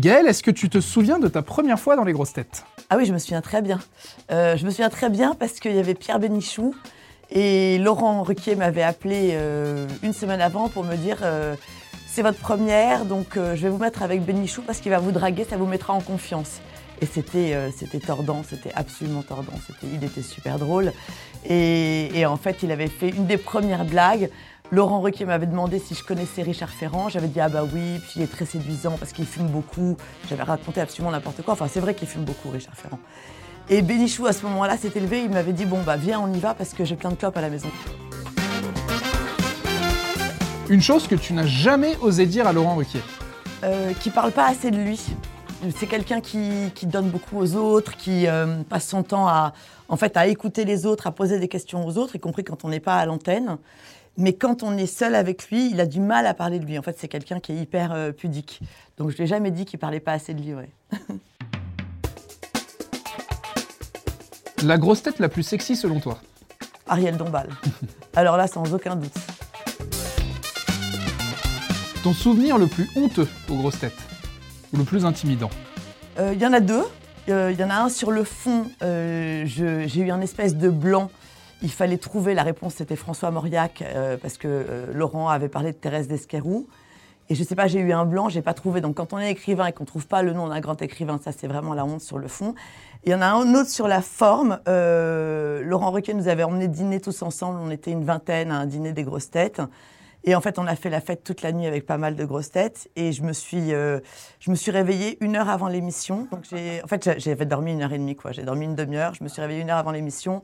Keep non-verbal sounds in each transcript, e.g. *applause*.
Gaëlle, est-ce que tu te souviens de ta première fois dans les grosses têtes? Ah oui, je me souviens très bien. Euh, je me souviens très bien parce qu'il y avait Pierre Bénichou et Laurent Ruquier m'avait appelé euh, une semaine avant pour me dire euh, c'est votre première, donc je vais vous mettre avec Bénichou parce qu'il va vous draguer, ça vous mettra en confiance. Et c'était tordant, c'était absolument tordant. il était super drôle. Et, en fait, il avait fait une des premières blagues Laurent Ruquier m'avait demandé si je connaissais Richard Ferrand. J'avais dit ah bah oui, puis il est très séduisant parce qu'il fume beaucoup. J'avais raconté absolument n'importe quoi. Enfin, c'est vrai qu'il fume beaucoup, Richard Ferrand. Et Bénichou, à ce moment-là, s'est élevé. Il m'avait dit bon bah viens, on y va parce que j'ai plein de clopes à la maison. Une chose que tu n'as jamais osé dire à Laurent Ruquier euh, Qui parle pas assez de lui. C'est quelqu'un qui, donne beaucoup aux autres, qui euh, passe son temps à, en fait, à écouter les autres, à poser des questions aux autres, y compris quand on n'est pas à l'antenne. Mais quand on est seul avec lui, il a du mal à parler de lui. En fait, c'est quelqu'un qui est hyper euh, pudique. Donc, je lui ai jamais dit qu'il parlait pas assez de lui. *laughs* la grosse tête la plus sexy selon toi? Ariel Dombal. Alors là, sans aucun doute. Ton souvenir le plus honteux aux grosses têtes? Ou le plus intimidant? Euh, Il y en a deux. Euh, il y en a un sur le fond. J'ai eu un espèce de blanc il fallait trouver la réponse, c'était François Mauriac, euh, parce que euh, Laurent avait parlé de Thérèse d'Esquerou. Et je sais pas, j'ai eu un blanc, j'ai pas trouvé. Donc quand on est écrivain et qu'on trouve pas le nom d'un grand écrivain, ça c'est vraiment la honte sur le fond. Il y en a un autre sur la forme. Euh, Laurent Ruquier nous avait emmené dîner tous ensemble. On était une vingtaine à un dîner des grosses têtes. Et en fait, on a fait la fête toute la nuit avec pas mal de grosses têtes. Et je me suis, suis réveillée une heure avant l'émission. En fait, j'avais dormi une heure et demie, quoi. J'ai dormi une demi-heure. Je me suis réveillée une heure avant l'émission.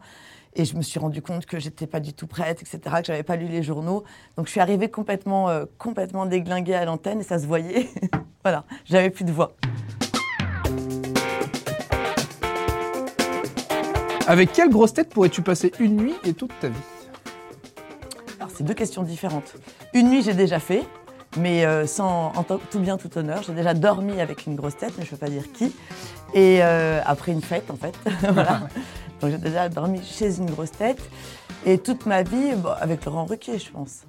Et je me suis rendu compte que j'étais pas du tout prête, etc., que j'avais pas lu les journaux. Donc je suis arrivée complètement, euh, complètement déglinguée à l'antenne et ça se voyait. *laughs* voilà, j'avais plus de voix. Avec quelle grosse tête pourrais-tu passer une nuit et toute ta vie? Alors c'est deux questions différentes. Une nuit j'ai déjà fait, mais euh, sans en tout bien tout honneur. J'ai déjà dormi avec une grosse tête, mais je ne peux pas dire qui. Et euh, après une fête en fait, *laughs* voilà. *laughs* Donc j'ai déjà dormi chez une grosse tête. Et toute ma vie, avec Laurent Ruquier, je pense.